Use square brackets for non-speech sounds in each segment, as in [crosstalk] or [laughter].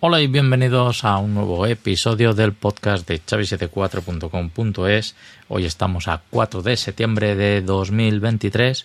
Hola y bienvenidos a un nuevo episodio del podcast de chavi74.com.es. Hoy estamos a 4 de septiembre de 2023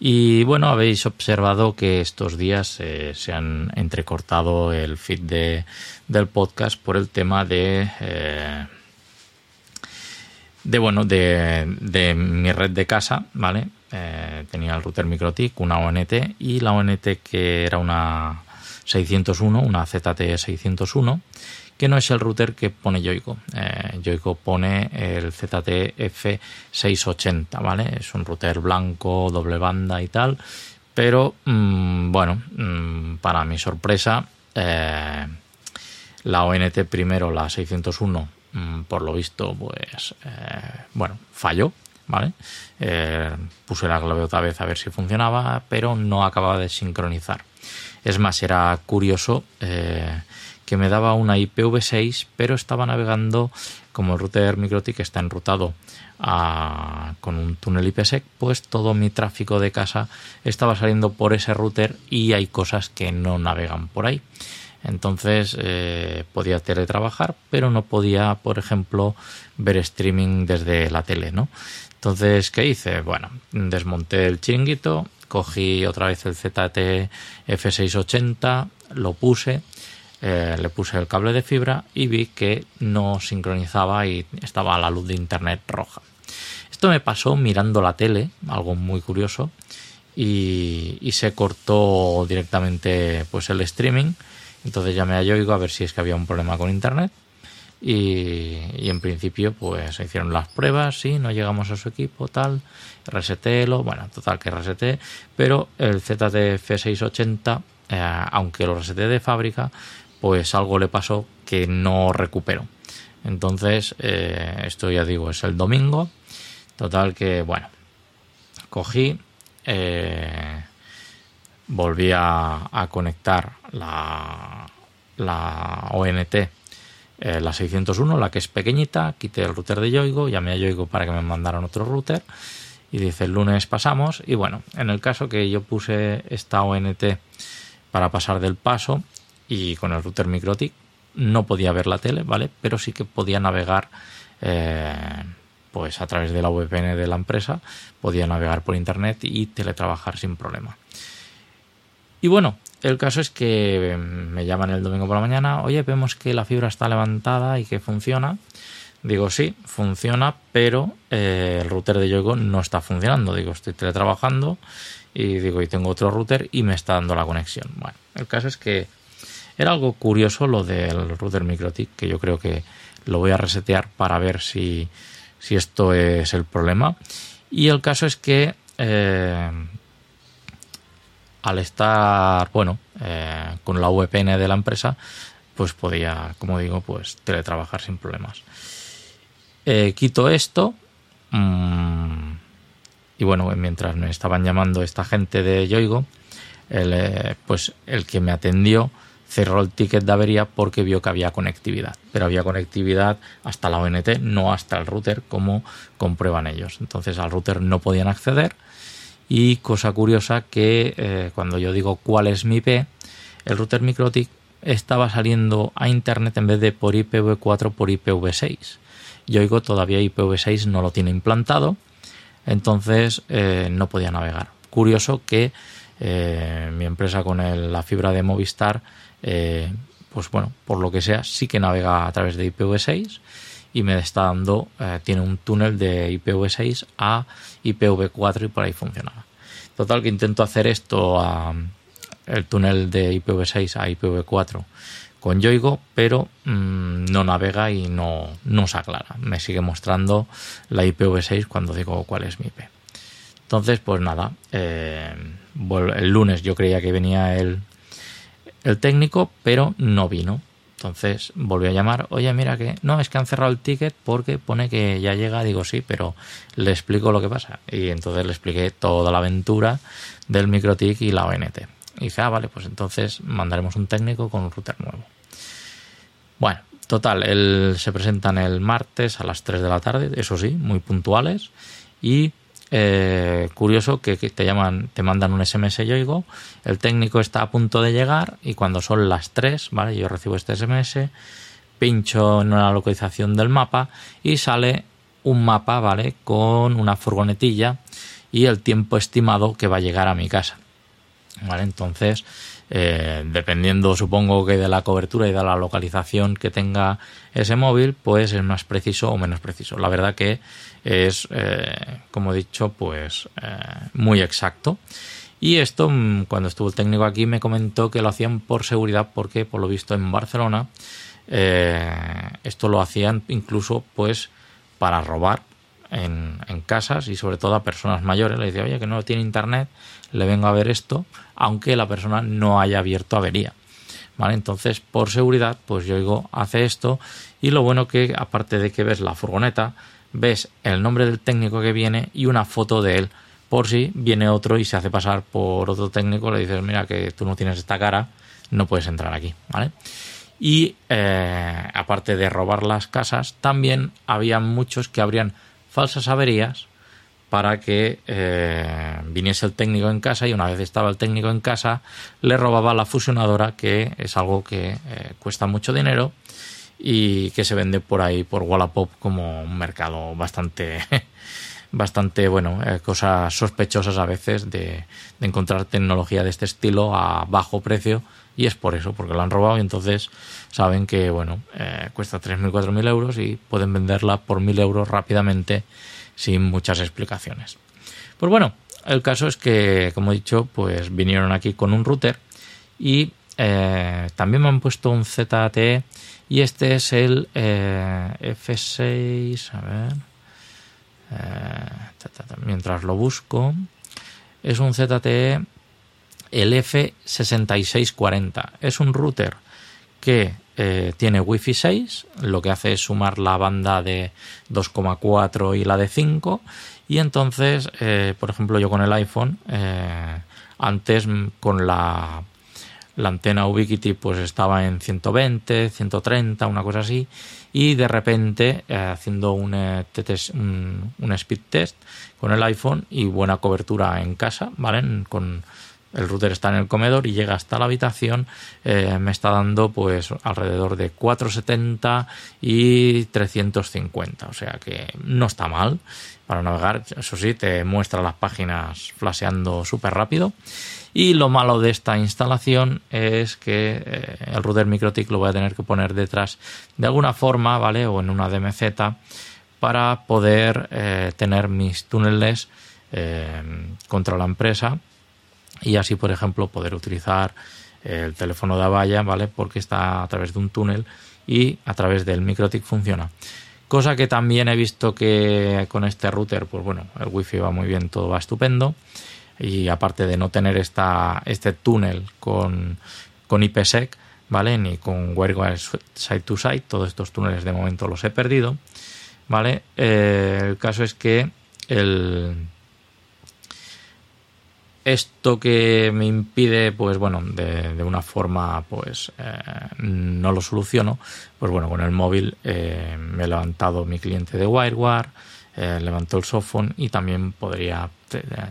y bueno, habéis observado que estos días eh, se han entrecortado el feed de, del podcast por el tema de... Eh, de bueno, de, mi red de casa, ¿vale? Eh, tenía el router MikroTik, una ONT y la ONT que era una 601, una ZT601, que no es el router que pone Yoigo. Eh, pone el ZTF680, ¿vale? Es un router blanco, doble banda y tal, pero mm, bueno, mm, para mi sorpresa, eh, la ONT primero, la 601, mm, por lo visto, pues eh, bueno, falló, ¿vale? puse la clave otra vez a ver si funcionaba, pero no acababa de sincronizar. Es más, era curioso eh, que me daba una IPv6, pero estaba navegando, como el router MikroTik está enrutado con un túnel IPsec, pues todo mi tráfico de casa estaba saliendo por ese router y hay cosas que no navegan por ahí. Entonces eh, podía teletrabajar, pero no podía, por ejemplo, ver streaming desde la tele, ¿no? Entonces, ¿qué hice? Bueno, desmonté el chiringuito, cogí otra vez el ZT F680, lo puse, eh, le puse el cable de fibra y vi que no sincronizaba y estaba la luz de internet roja. Esto me pasó mirando la tele, algo muy curioso, y, se cortó directamente pues el streaming. Entonces llamé a Yoigo a ver si es que había un problema con internet y, en principio pues se hicieron las pruebas, sí, no llegamos a su equipo, tal, resetélo, bueno, total que reseté, pero el ZTF680, eh, aunque lo reseté de fábrica, pues algo le pasó que no recupero. Entonces, eh, esto ya digo, es el domingo, total que, bueno, cogí, eh, volví a, conectar la, ONT eh, la 601, la que es pequeñita, quité el router de Yoigo, llamé a Yoigo para que me mandaran otro router y dice el lunes pasamos y bueno, en el caso que yo puse esta ONT para pasar del paso y con el router MikroTik no podía ver la tele, ¿vale? Pero sí que podía navegar eh, pues a través de la VPN de la empresa, podía navegar por internet y teletrabajar sin problema. Y bueno, el caso es que me llaman el domingo por la mañana, oye, vemos que la fibra está levantada y que funciona. Digo, sí, funciona, pero eh, el router de Yoigo no está funcionando. Digo, estoy teletrabajando y digo, y tengo otro router y me está dando la conexión. Bueno, el caso es que era algo curioso lo del router MikroTik, que yo creo que lo voy a resetear para ver si, si esto es el problema. Y el caso es que eh, al estar, bueno, eh, con la VPN de la empresa, pues podía, como digo, pues teletrabajar sin problemas. Eh, quito esto mm, y bueno, mientras me estaban llamando esta gente de Yoigo, el, pues el que me atendió cerró el ticket de avería porque vio que había conectividad, pero había conectividad hasta la ONT, no hasta el router, como comprueban ellos. Entonces al router no podían acceder y cosa curiosa que eh, cuando yo digo cuál es mi IP, el router MikroTik estaba saliendo a internet en vez de por IPv4 por IPv6. Yo oigo todavía IPv6 no lo tiene implantado, entonces eh, no podía navegar. Curioso que eh, mi empresa con la fibra de Movistar, pues bueno, por lo que sea, sí que navega a través de IPv6 y me está dando, eh, tiene un túnel de IPv6 a IPv4 y por ahí funcionaba. Total que intento hacer esto el túnel de IPv6 a IPv4 con Yoigo, pero mm, no navega y no, no se aclara. Me sigue mostrando la IPv6 cuando digo cuál es mi IP. Entonces, pues nada, eh, el lunes yo creía que venía el, el técnico, pero no vino. Entonces volví a llamar, oye, mira que no, es que han cerrado el ticket porque pone que ya llega, digo sí, pero le explico lo que pasa. Y entonces le expliqué toda la aventura del MikroTik y la ONT. Y dije, ah, vale, pues entonces mandaremos un técnico con un router nuevo. Bueno, total, él se presentan el martes a las 3 de la tarde, eso sí, muy puntuales. Y eh, curioso que, te llaman, te mandan un SMS yo digo, el técnico está a punto de llegar y cuando son las 3, ¿vale? Yo recibo este SMS, pincho en una localización del mapa y sale un mapa, ¿vale? Con una furgonetilla y el tiempo estimado que va a llegar a mi casa. ¿Vale? Entonces, eh, dependiendo supongo que de la cobertura y de la localización que tenga ese móvil, pues es más preciso o menos preciso. La verdad que es, eh, como he dicho, pues eh, muy exacto. Y esto, mm, cuando estuvo el técnico aquí, me comentó que lo hacían por seguridad, porque por lo visto en Barcelona esto lo hacían incluso pues para robar en, casas y sobre todo a personas mayores. Le decía, oye, que no tiene internet, le vengo a ver esto, aunque la persona no haya abierto avería. ¿Vale? Entonces, por seguridad, pues yo digo, hace esto y lo bueno que, aparte de que ves la furgoneta, ves el nombre del técnico que viene y una foto de él. Por si viene otro y se hace pasar por otro técnico, le dices, mira que tú no tienes esta cara, no puedes entrar aquí, ¿vale? Y eh, aparte de robar las casas, también había muchos que abrían falsas averías para que eh, viniese el técnico en casa y una vez estaba el técnico en casa le robaba la fusionadora que es algo que eh, cuesta mucho dinero y que se vende por ahí por Wallapop como un mercado bastante [laughs] bastante bueno eh, cosas sospechosas a veces de, de, encontrar tecnología de este estilo a bajo precio y es por eso porque lo han robado y entonces saben que bueno cuesta 3.000 4.000 euros y pueden venderla por 1.000 euros rápidamente sin muchas explicaciones. Pues bueno, el caso es que, como he dicho, pues vinieron aquí con un router y eh, también me han puesto un ZTE y este es el eh, F6, a ver, eh, mientras lo busco, es un ZTE el F6640. Es un router que eh, tiene Wi-Fi 6, lo que hace es sumar la banda de 2,4 y la de 5. Y entonces, eh, por ejemplo, yo con el iPhone, eh, antes con la, la antena Ubiquiti pues estaba en 120, 130, una cosa así. Y de repente, haciendo un, un, speed test con el iPhone y buena cobertura en casa, ¿vale? El router está en el comedor y llega hasta la habitación, eh, me está dando pues alrededor de 470 y 350, o sea que no está mal para navegar, eso sí, te muestra las páginas flasheando súper rápido. Y lo malo de esta instalación es que eh, el router MikroTik lo voy a tener que poner detrás de alguna forma, ¿vale? O en una DMZ para poder eh, tener mis túneles contra la empresa y así, por ejemplo, poder utilizar el teléfono de Avaya, ¿vale? Porque está a través de un túnel y a través del MikroTik funciona. Cosa que también he visto que con este router, pues bueno, el wifi va muy bien, todo va estupendo. Y aparte de no tener esta, este túnel con, con IPsec, ¿vale? Ni con WireGuard Side to Side, todos estos túneles de momento los he perdido, ¿vale? Eh, el caso es que el, esto que me impide, pues bueno, de, una forma, pues eh, no lo soluciono. Pues bueno, con el móvil eh, me he levantado mi cliente de WireGuard, eh, levantó el softphone y también podría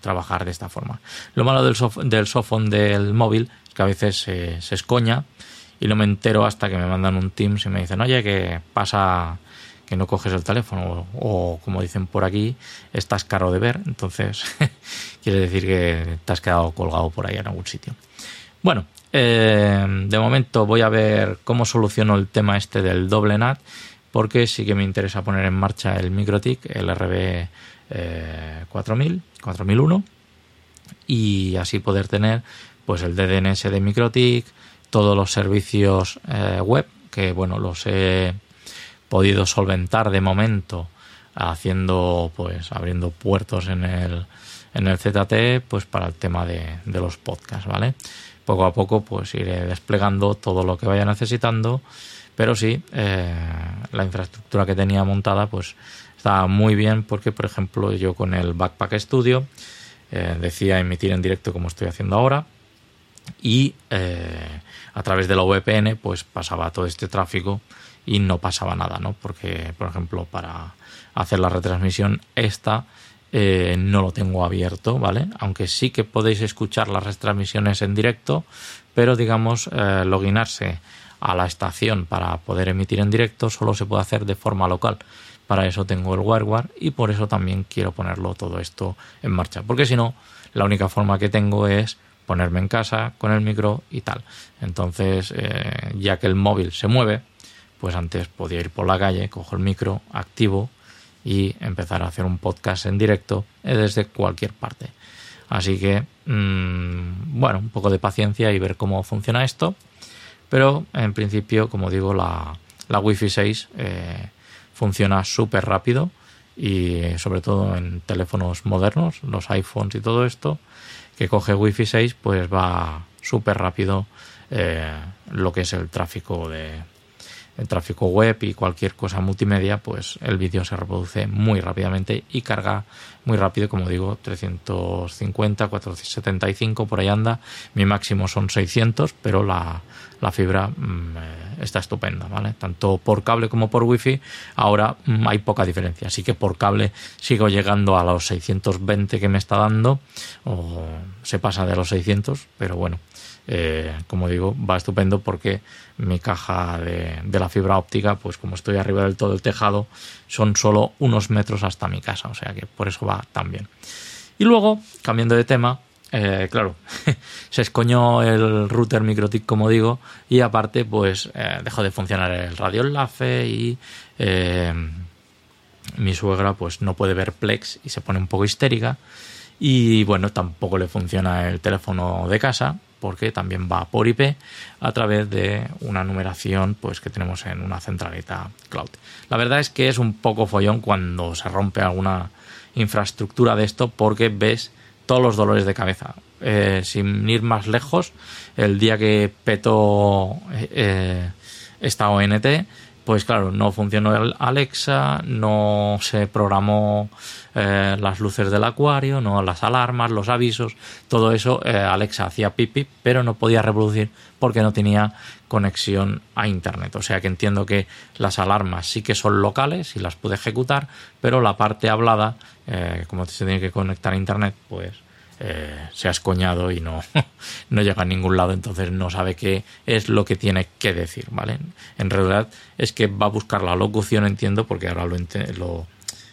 trabajar de esta forma. Lo malo del, soft, del del móvil es que a veces se escoña y no me entero hasta que me mandan un Teams y me dicen, oye, que pasa no coges el teléfono o, como dicen por aquí, estás caro de ver, entonces [laughs] quiere decir que te has quedado colgado por ahí en algún sitio. Bueno, eh, de momento voy a ver cómo soluciono el tema este del doble NAT, porque sí que me interesa poner en marcha el MikroTik, el RB 4000, 4001, y así poder tener pues el DDNS de MikroTik, todos los servicios eh, web, que bueno, los he podido solventar de momento haciendo pues abriendo puertos en el en el ZT pues para el tema de, los podcasts vale poco a poco pues iré desplegando todo lo que vaya necesitando pero sí eh, la infraestructura que tenía montada pues está muy bien porque por ejemplo yo con el Backpack Studio eh, decía emitir en directo como estoy haciendo ahora y eh, a través de la VPN pues pasaba todo este tráfico y no pasaba nada, ¿no? Porque, por ejemplo, para hacer la retransmisión esta eh, no lo tengo abierto, ¿vale? Aunque sí que podéis escuchar las retransmisiones en directo, pero digamos, eh, loginarse a la estación para poder emitir en directo solo se puede hacer de forma local. Para eso tengo el WireGuard y por eso también quiero ponerlo todo esto en marcha. Porque si no, la única forma que tengo es ponerme en casa con el micro y tal. Entonces, eh, ya que el móvil se mueve, pues antes podía ir por la calle, cojo el micro, activo y empezar a hacer un podcast en directo desde cualquier parte. Así que, mm, bueno, un poco de paciencia y ver cómo funciona esto. Pero en principio, como digo, la, la Wi-Fi 6 eh, funciona súper rápido y sobre todo en teléfonos modernos, los iPhones y todo esto, que coge Wi-Fi 6, pues va súper rápido eh, lo que es el tráfico de, el tráfico web y cualquier cosa multimedia, pues el vídeo se reproduce muy rápidamente y carga muy rápido, como digo, 350, 475, por ahí anda. Mi máximo son 600, pero la, la fibra mm, eh, está estupenda, ¿vale? Tanto por cable como por wifi, ahora mm, hay poca diferencia. Así que por cable sigo llegando a los 620 que me está dando, o se pasa de los 600, pero bueno, eh, como digo, va estupendo porque mi caja de, la fibra óptica, pues como estoy arriba del todo el tejado, son solo unos metros hasta mi casa, o sea que por eso va tan bien. Y luego, cambiando de tema, eh, claro, [laughs] se escoñó el router MikroTik, como digo, y aparte, pues eh, dejó de funcionar el radioenlace y mi suegra, pues no puede ver Plex y se pone un poco histérica. Y bueno, tampoco le funciona el teléfono de casa, porque también va por IP a través de una numeración pues que tenemos en una centralita cloud. La verdad es que es un poco follón cuando se rompe alguna infraestructura de esto porque ves todos los dolores de cabeza. Eh, sin ir más lejos, el día que petó eh, esta ONT, pues claro, no funcionó el Alexa, no se programó eh, las luces del acuario, no las alarmas, los avisos, todo eso eh, Alexa hacía pipi, pero no podía reproducir porque no tenía conexión a internet. O sea que entiendo que las alarmas sí que son locales y las puede ejecutar, pero la parte hablada, eh, como se tiene que conectar a internet, pues se ha escoñado y no, [laughs] no llega a ningún lado, entonces no sabe qué es lo que tiene que decir, ¿vale? En realidad es que va a buscar la locución, entiendo, porque ahora lo, lo,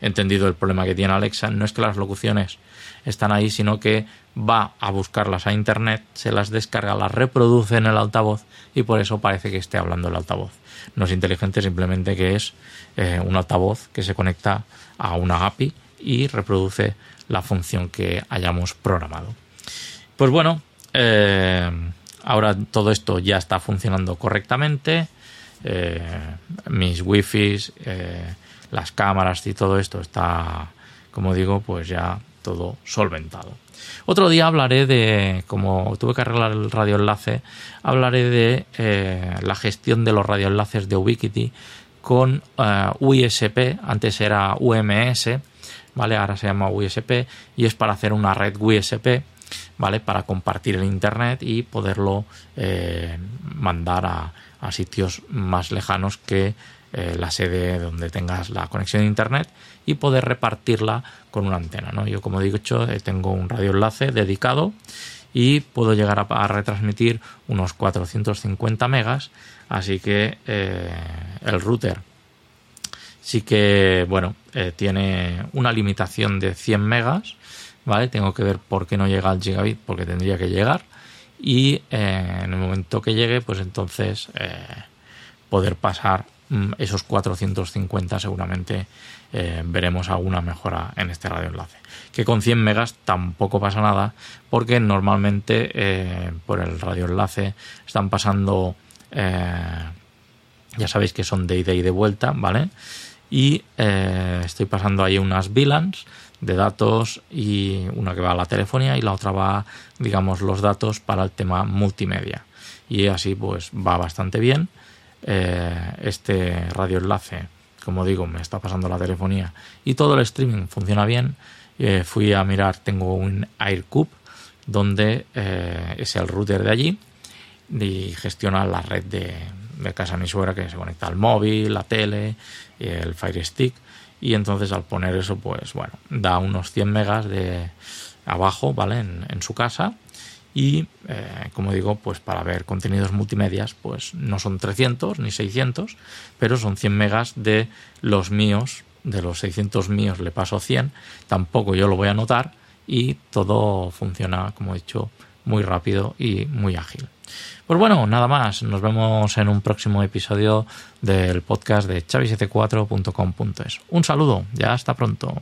entendido el problema que tiene Alexa, no es que las locuciones están ahí, sino que va a buscarlas a internet, se las descarga, las reproduce en el altavoz y por eso parece que esté hablando el altavoz. No es inteligente, simplemente que es eh, un altavoz que se conecta a una API y reproduce la función que hayamos programado. Pues bueno, eh, ahora todo esto ya está funcionando correctamente. Eh, mis wifi, las cámaras y todo esto está, como digo, pues ya todo solventado. Otro día hablaré de, como tuve que arreglar el radioenlace, hablaré de eh, la gestión de los radioenlaces de Ubiquiti con eh, USP, antes era UMS, ¿vale? Ahora se llama USP y es para hacer una red USP, ¿vale? Para compartir el internet y poderlo eh, mandar a, sitios más lejanos que eh, la sede donde tengas la conexión de internet y poder repartirla con una antena. ¿no? Yo, como he dicho, eh, tengo un radioenlace dedicado y puedo llegar a, retransmitir unos 450 megas, así que el router sí que, bueno, tiene una limitación de 100 megas, ¿vale? Tengo que ver por qué no llega al gigabit, porque tendría que llegar y en el momento que llegue, pues entonces poder pasar Mm, esos 450 seguramente eh, veremos alguna mejora en este radioenlace. Que con 100 megas tampoco pasa nada porque normalmente eh, por el radioenlace están pasando, eh, ya sabéis que son de ida y de vuelta, ¿vale? Y estoy pasando ahí unas VLANs de datos y una que va a la telefonía y la otra va, digamos, los datos para el tema multimedia. Y así pues va bastante bien eh, este radioenlace, como digo, me está pasando la telefonía y todo el streaming funciona bien. Eh, fui a mirar, tengo un AirCube donde eh, es el router de allí y gestiona la red de, casa de mi suegra que se conecta al móvil, la tele, el Fire Stick y entonces al poner eso pues bueno, da unos 100 megas de abajo, ¿vale? En, su casa y eh, como digo pues para ver contenidos multimedias pues no son 300 ni 600 pero son 100 megas de los míos de los 600 míos le paso 100 tampoco yo lo voy a notar y todo funciona como he dicho muy rápido y muy ágil pues bueno, nada más. Nos vemos en un próximo episodio del podcast de chavis74.com.es. Un saludo, ya hasta pronto.